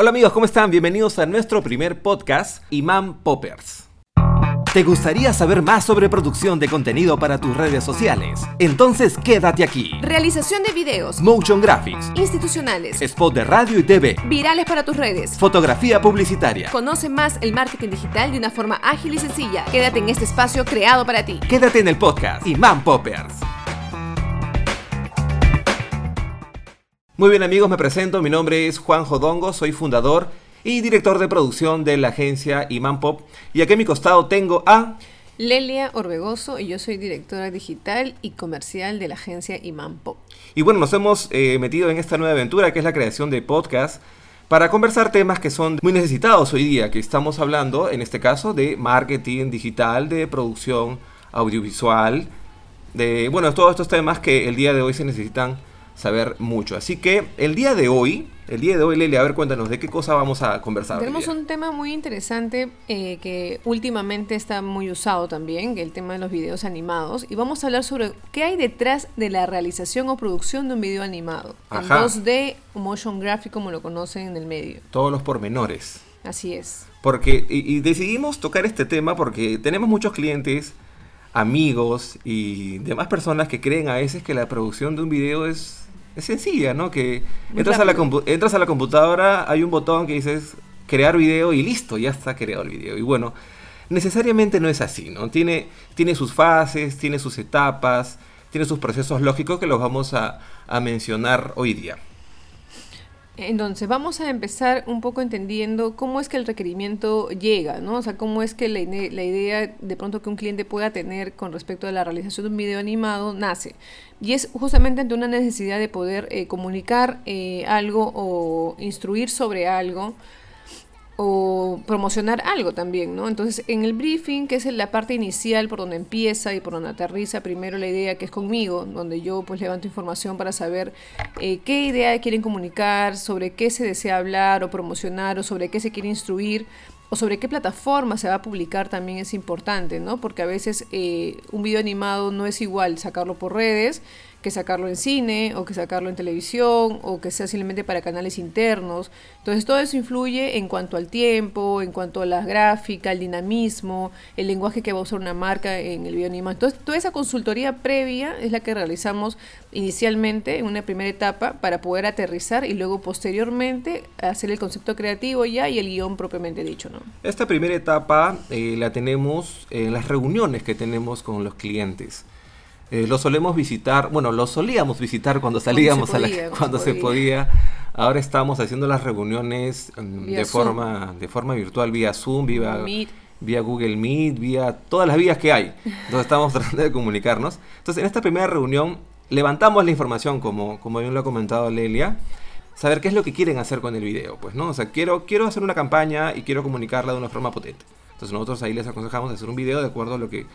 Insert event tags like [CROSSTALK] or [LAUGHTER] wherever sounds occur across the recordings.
Hola amigos, ¿cómo están? Bienvenidos a nuestro primer podcast, Imam Poppers. ¿Te gustaría saber más sobre producción de contenido para tus redes sociales? Entonces quédate aquí. Realización de videos. Motion Graphics. Institucionales. Spot de radio y TV. Virales para tus redes. Fotografía publicitaria. Conoce más el marketing digital de una forma ágil y sencilla. Quédate en este espacio creado para ti. Quédate en el podcast Imam Poppers. Muy bien amigos, me presento, mi nombre es Juan Jodongo, soy fundador y director de producción de la agencia Imam Pop y aquí a mi costado tengo a... Lelia Orbegoso y yo soy directora digital y comercial de la agencia Imam Pop. Y bueno, nos hemos eh, metido en esta nueva aventura que es la creación de podcast para conversar temas que son muy necesitados hoy día, que estamos hablando en este caso de marketing digital, de producción audiovisual, de, bueno, todos estos temas que el día de hoy se necesitan saber mucho. Así que el día de hoy, el día de hoy, Lele, a ver, cuéntanos de qué cosa vamos a conversar. Tenemos un tema muy interesante eh, que últimamente está muy usado también, el tema de los videos animados. Y vamos a hablar sobre qué hay detrás de la realización o producción de un video animado. En 2D o motion graphic, como lo conocen en el medio. Todos los pormenores. Así es. Porque, y decidimos tocar este tema porque tenemos muchos clientes amigos y demás personas que creen a veces que la producción de un video es es sencilla, ¿no? Que entras a, la entras a la computadora, hay un botón que dices crear video y listo, ya está creado el video. Y bueno, necesariamente no es así, ¿no? Tiene, tiene sus fases, tiene sus etapas, tiene sus procesos lógicos que los vamos a, a mencionar hoy día. Entonces, vamos a empezar un poco entendiendo cómo es que el requerimiento llega, ¿no? O sea, cómo es que la, idea de pronto que un cliente pueda tener con respecto a la realización de un video animado nace. Y es justamente ante una necesidad de poder eh, comunicar eh, algo o instruir sobre algo o promocionar algo también, ¿no? Entonces, en el briefing, que es la parte inicial por donde empieza y por donde aterriza primero la idea que es conmigo, donde yo pues levanto información para saber eh, qué idea quieren comunicar, sobre qué se desea hablar o promocionar o sobre qué se quiere instruir o sobre qué plataforma se va a publicar también es importante, ¿no? Porque a veces eh, un video animado no es igual sacarlo por redes, que sacarlo en cine o que sacarlo en televisión o que sea simplemente para canales internos. Entonces todo eso influye en cuanto al tiempo, en cuanto a la gráfica, el dinamismo, el lenguaje que va a usar una marca en el video. Entonces toda esa consultoría previa es la que realizamos inicialmente en una primera etapa para poder aterrizar y luego posteriormente hacer el concepto creativo ya y el guion propiamente dicho. ¿no? Esta primera etapa eh, la tenemos en las reuniones que tenemos con los clientes. Eh, lo solemos visitar, bueno, lo solíamos visitar cuando salíamos, cuando a la, [LAUGHS] cuando, se, podía. Ahora estamos haciendo las reuniones mm, de forma, de forma virtual, vía Zoom, vía, vía Google Meet, vía todas las vías que hay. Entonces estamos [LAUGHS] tratando de comunicarnos. Entonces en esta primera reunión levantamos la información, como, como bien lo ha comentado Lelia, saber qué es lo que quieren hacer con el video. Pues, ¿no? O sea, quiero, quiero hacer una campaña y quiero comunicarla de una forma potente. Entonces nosotros ahí les aconsejamos hacer un video de acuerdo a lo que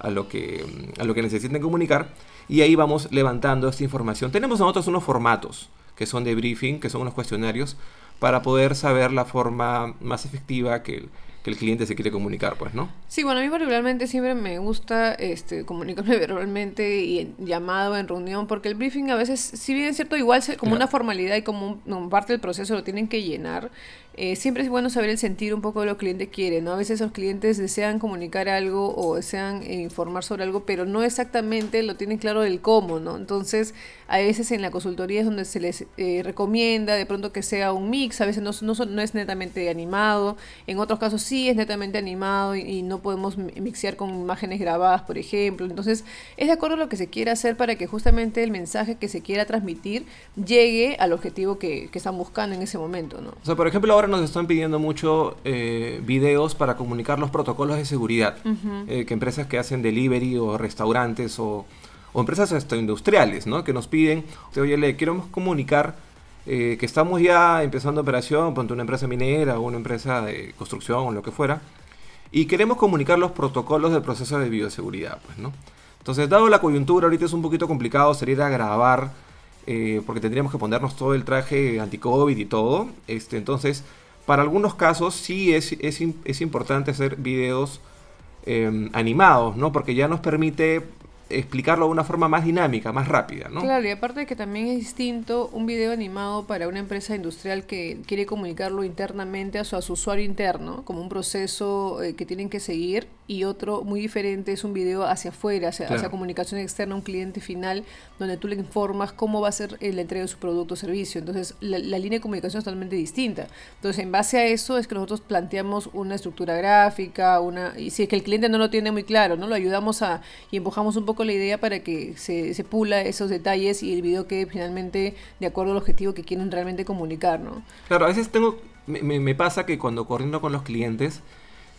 a lo que, a lo que necesiten comunicar y ahí vamos levantando esta información. Tenemos nosotros unos formatos que son de briefing, que son unos cuestionarios para poder saber la forma más efectiva que, que el cliente se quiere comunicar, pues, ¿no? Sí, bueno, a mí particularmente siempre me gusta este, comunicarme [LAUGHS] verbalmente y en llamado, en reunión, porque el briefing a veces, si bien es cierto, igual como una formalidad y como parte del proceso lo tienen que llenar, eh, siempre es bueno saber el sentir un poco de lo que el cliente quiere, ¿no? A veces los clientes desean comunicar algo o desean eh, informar sobre algo, pero no exactamente lo tienen claro del cómo, ¿no? Entonces, a veces en la consultoría es donde se les eh, recomienda de pronto que sea un mix, a veces no, no, no, es netamente animado, en otros casos sí es netamente animado y, no podemos mixear con imágenes grabadas, por ejemplo. Entonces, es de acuerdo a lo que se quiera hacer para que justamente el mensaje que se quiera transmitir llegue al objetivo que, que están buscando en ese momento, ¿no? O sea, por ejemplo, ahora nos están pidiendo mucho eh, videos para comunicar los protocolos de seguridad. Eh, que empresas que hacen delivery o restaurantes o, empresas hasta industriales, ¿no? Que nos piden, oye, le queremos comunicar eh, que estamos ya empezando operación, ponte una empresa minera o una empresa de construcción o lo que fuera, y queremos comunicar los protocolos del proceso de bioseguridad, pues, ¿no? Entonces, dado la coyuntura, ahorita es un poquito complicado salir a grabar, porque tendríamos que ponernos todo el traje anti-COVID y todo. Este, entonces, para algunos casos sí es, es, importante hacer videos em, animados, ¿no? Porque ya nos permite explicarlo de una forma más dinámica, más rápida, ¿no? Claro, y aparte de que también es distinto un video animado para una empresa industrial que quiere comunicarlo internamente a su, usuario interno, como un proceso eh, que tienen que seguir, y otro muy diferente es un video hacia afuera, hacia, comunicación externa un cliente final, donde tú le informas cómo va a ser el entrega de su producto o servicio. Entonces, la, línea de comunicación es totalmente distinta. Entonces, en base a eso es que nosotros planteamos una estructura gráfica, una y si es que el cliente no lo tiene muy claro, ¿no? Lo ayudamos a y empujamos un poco la idea para que se, se pula esos detalles y el video quede finalmente de acuerdo al objetivo que quieren realmente comunicar, ¿no? Claro, a veces tengo, me, me pasa que cuando corriendo con los clientes,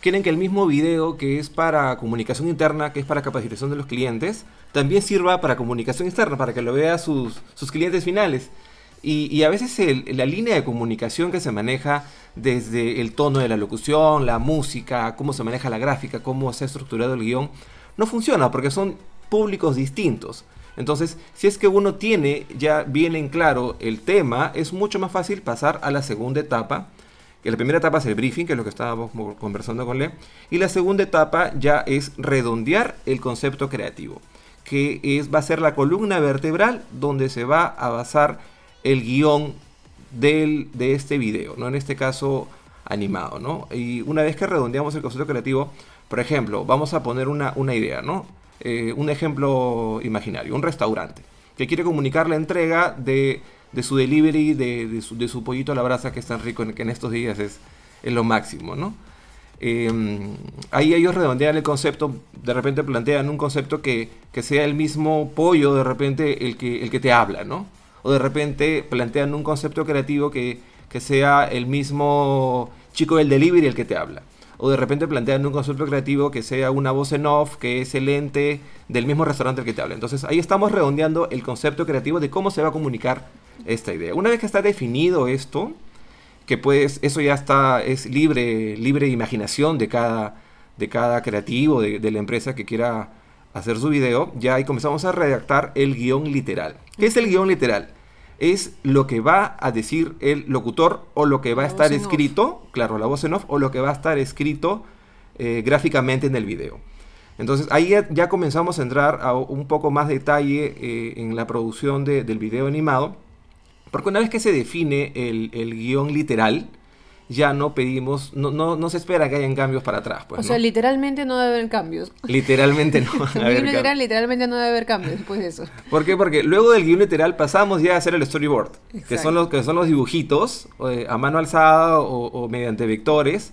quieren que el mismo video que es para comunicación interna, que es para capacitación de los clientes, también sirva para comunicación externa, para que lo vea sus, sus clientes finales. Y, y a veces la línea de comunicación que se maneja desde el tono de la locución, la música, cómo se maneja la gráfica, cómo se ha estructurado el guion, no funciona porque son públicos distintos. Entonces, si es que uno tiene ya bien en claro el tema, es mucho más fácil pasar a la segunda etapa. Que la primera etapa es el briefing, que es lo que estábamos conversando con Le. Y la segunda etapa ya es redondear el concepto creativo, que es, va a ser la columna vertebral donde se va a basar el guion del, de este video, ¿no? En este caso animado, ¿no? Y una vez que redondeamos el concepto creativo, por ejemplo, vamos a poner una, idea, ¿no? Eh, un ejemplo imaginario, un restaurante que quiere comunicar la entrega de, su delivery, de, su, pollito a la brasa que es tan rico, en, que en estos días es, lo máximo, ¿no? Em, ahí ellos redondean el concepto, de repente plantean un concepto que, sea el mismo pollo, de repente el que, el que te habla, ¿no? O de repente plantean un concepto creativo que, que sea el mismo chico del delivery el que te habla o de repente plantean un concepto creativo que sea una voz en off, que es el ente del mismo restaurante al que te habla. Entonces ahí estamos redondeando el concepto creativo de cómo se va a comunicar esta idea. Una vez que está definido esto, que pues eso ya está, es libre, libre imaginación de cada, de cada creativo, de, de la empresa que quiera hacer su video, ya ahí comenzamos a redactar el guion literal. ¿Qué es el guion literal? Es lo que va a decir el locutor o lo que va a estar escrito, claro, la voz en off, o lo que va a estar escrito eh, gráficamente en el video. Entonces ahí ya, comenzamos a entrar a un poco más detalle eh, en la producción del video animado, porque una vez que se define el, el guion literal, ya no pedimos, no, no, no se espera que hayan cambios para atrás. Pues, o sea, literalmente no debe haber cambios. Literalmente no. [LAUGHS] el literal, literalmente no debe haber cambios después de eso. ¿Por qué? Porque luego del guion literal pasamos ya a hacer el storyboard, que son, los, que son los dibujitos eh, a mano alzada o mediante vectores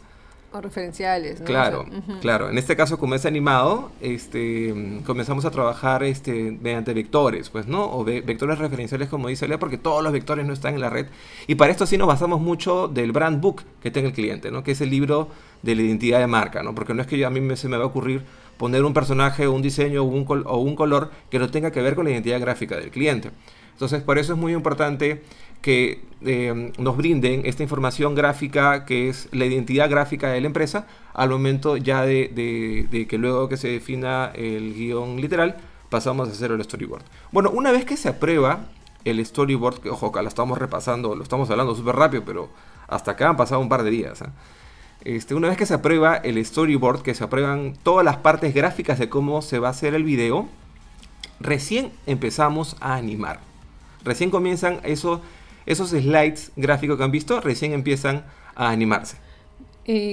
o referenciales, ¿no? Claro, claro. En este caso, como es animado, este, comenzamos a trabajar este, mediante vectores, pues, ¿no? O vectores referenciales, como dice Lea, porque todos los vectores no están en la red. Y para esto sí nos basamos mucho del brand book que tenga el cliente, ¿no? Que es el libro de la identidad de marca, ¿no? Porque no es que a mí me, se me va a ocurrir poner un personaje, un diseño un, o un color que no tenga que ver con la identidad gráfica del cliente. Entonces, por eso es muy importante que eh, nos brinden esta información gráfica que es la identidad gráfica de la empresa al momento ya de, que luego que se defina el guion literal pasamos a hacer el storyboard. Bueno, una vez que se aprueba el storyboard, que ojo, acá lo estamos repasando, lo estamos hablando súper rápido, pero hasta acá han pasado un par de días. ¿ah? Este, una vez que se aprueba el storyboard, que se aprueban todas las partes gráficas de cómo se va a hacer el video, recién empezamos a animar. Recién comienzan eso esos slides gráficos que han visto recién empiezan a animarse.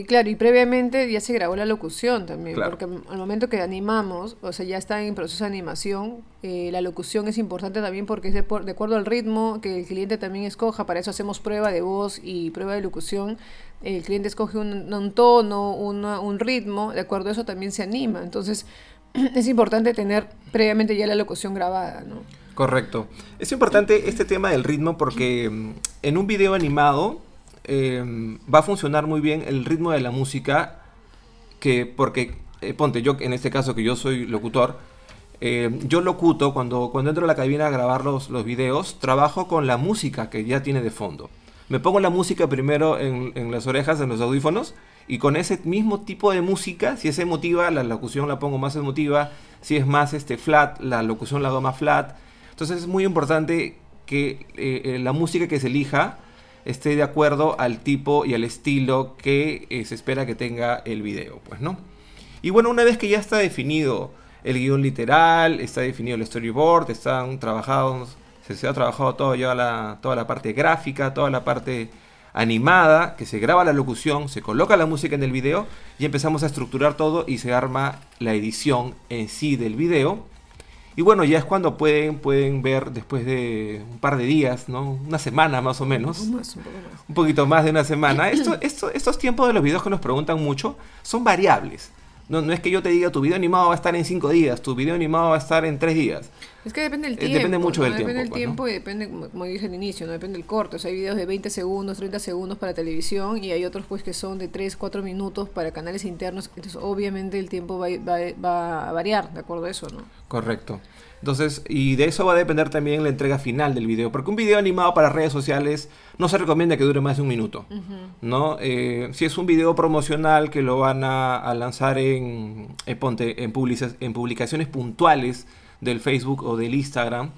claro, y previamente ya se grabó la locución también, porque al momento que animamos, o sea, ya está en proceso de animación, eh, la locución es importante también porque es de, acuerdo al ritmo que el cliente también escoja, para eso hacemos prueba de voz y prueba de locución, el cliente escoge un, tono, un ritmo, de acuerdo a eso también se anima, entonces [CLEARS THROAT] es importante tener previamente ya la locución grabada, ¿no? Correcto. Es importante este tema del ritmo porque mm, en un video animado em, va a funcionar muy bien el ritmo de la música que porque eh, ponte yo en este caso que yo soy locutor em, yo locuto cuando cuando entro a la cabina a grabar los, los videos trabajo con la música que ya tiene de fondo me pongo la música primero en, en las orejas en los audífonos y con ese mismo tipo de música si es emotiva la locución la pongo más emotiva si es más este flat la locución la hago más flat entonces es muy importante que eh, eh, la música que se elija esté de acuerdo al tipo y al estilo que eh, se espera que tenga el video, pues, ¿no? Y bueno, una vez que ya está definido el guion literal, está definido el storyboard, están trabajados, se, ha trabajado todo ya la, toda la parte gráfica, toda la parte animada, que se graba la locución, se coloca la música en el video y empezamos a estructurar todo y se arma la edición en sí del video. Y bueno, ya es cuando pueden, pueden ver después de un par de días, ¿no? Una semana más o menos. Un, un poquito más de una semana. Esto, esto, estos tiempos de los videos que nos preguntan mucho son variables. No, no es que yo te diga tu video animado va a estar en cinco días, tu video animado va a estar en tres días. Es que depende del tiempo. depende mucho del tiempo. Depende del pues, tiempo y depende, como dije al inicio, no depende del corte. O sea, hay videos de 20 segundos, 30 segundos para televisión y hay otros pues que son de 3, 4 minutos para canales internos. Entonces, obviamente el tiempo va, va, va a variar de acuerdo a eso, ¿no? Correcto. Entonces, y de eso va a depender también la entrega final del video, porque un video animado para redes sociales no se recomienda que dure más de un minuto, ¿no? Eh, si es un video promocional que lo van a, lanzar en, en, en, en, publicaciones puntuales del Facebook o del Instagram,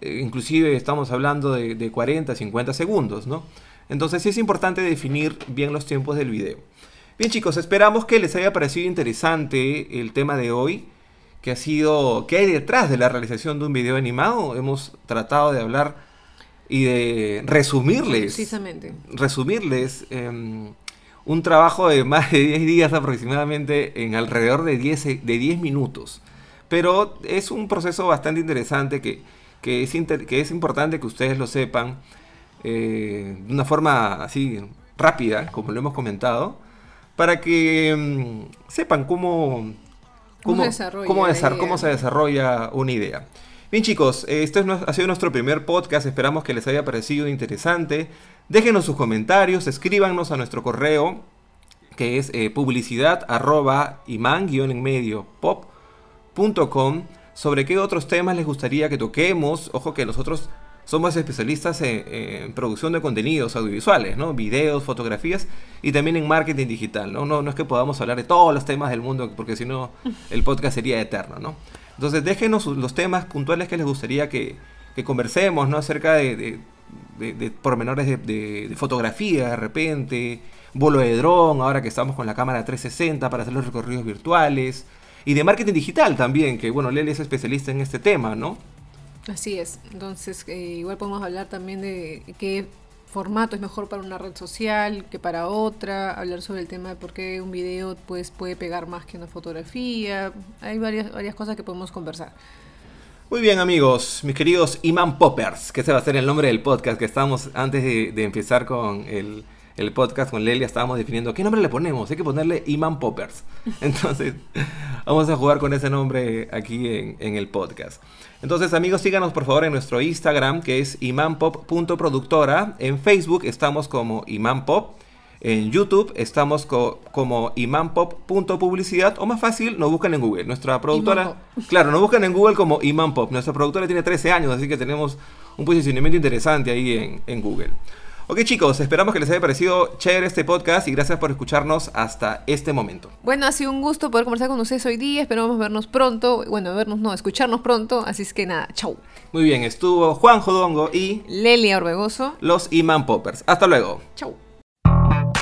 eh, inclusive estamos hablando de, de 40, 50 segundos, ¿no? Entonces sí es importante definir bien los tiempos del video. Bien chicos, esperamos que les haya parecido interesante el tema de hoy que ha sido, qué hay detrás de la realización de un video animado. Hemos tratado de hablar y de resumirles, Precisamente. resumirles em, un trabajo de más de 10 días aproximadamente en alrededor de 10, de 10 minutos. Pero es un proceso bastante interesante que, que, es, que es importante que ustedes lo sepan eh, de una forma así rápida, como lo hemos comentado, para que em, sepan cómo cómo, cómo, se desarrolla una idea. Bien chicos, este ha sido nuestro primer podcast, esperamos que les haya parecido interesante. Déjenos sus comentarios, escríbanos a nuestro correo que es eh, publicidad arroba en medio sobre qué otros temas les gustaría que toquemos. Ojo que nosotros somos especialistas en, producción de contenidos audiovisuales, ¿no? Videos, fotografías y también en marketing digital, ¿no? No, no es que podamos hablar de todos los temas del mundo porque si no [LAUGHS] el podcast sería eterno, ¿no? Entonces déjenos los temas puntuales que les gustaría que, conversemos, ¿no? Acerca de, de, pormenores de, fotografía de repente, vuelo de dron, ahora que estamos con la cámara 360 para hacer los recorridos virtuales, y de marketing digital también, que bueno, Lele es especialista en este tema, ¿no? Así es, entonces eh, igual podemos hablar también de qué formato es mejor para una red social que para otra, hablar sobre el tema de por qué un video pues, puede pegar más que una fotografía, hay varias, varias cosas que podemos conversar. Muy bien amigos, mis queridos Imán Poppers, que ese va a ser el nombre del podcast que estamos antes de empezar con el, el podcast con Lelia estábamos definiendo qué nombre le ponemos. Hay que ponerle Iman Poppers. [LAUGHS] Entonces, vamos a jugar con ese nombre aquí en, el podcast. Entonces, amigos, síganos por favor en nuestro Instagram, que es imanpop.productora. En Facebook estamos como imanpop. En YouTube estamos como imanpop.publicidad o más fácil, nos buscan en Google. Nuestra productora, [LAUGHS] claro, nos buscan en Google como imanpop. Nuestra productora tiene 13 años, así que tenemos un posicionamiento interesante ahí en, en Google. Ok chicos, esperamos que les haya parecido chévere este podcast y gracias por escucharnos hasta este momento. Bueno, ha sido un gusto poder conversar con ustedes hoy día, esperamos vernos pronto, bueno, vernos no, escucharnos pronto, así es que nada, chau. Muy bien, estuvo Juan Jodongo y Lelia Orbegoso, los Iman Poppers. Hasta luego. Chau.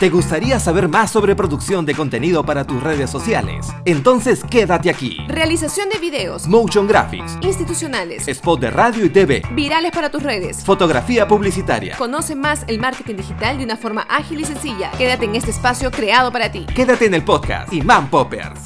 ¿Te gustaría saber más sobre producción de contenido para tus redes sociales? Entonces quédate aquí. Realización de videos, motion graphics, institucionales, spot de radio y TV, virales para tus redes, fotografía publicitaria. Conoce más el marketing digital de una forma ágil y sencilla. Quédate en este espacio creado para ti. Quédate en el podcast Imán Poppers.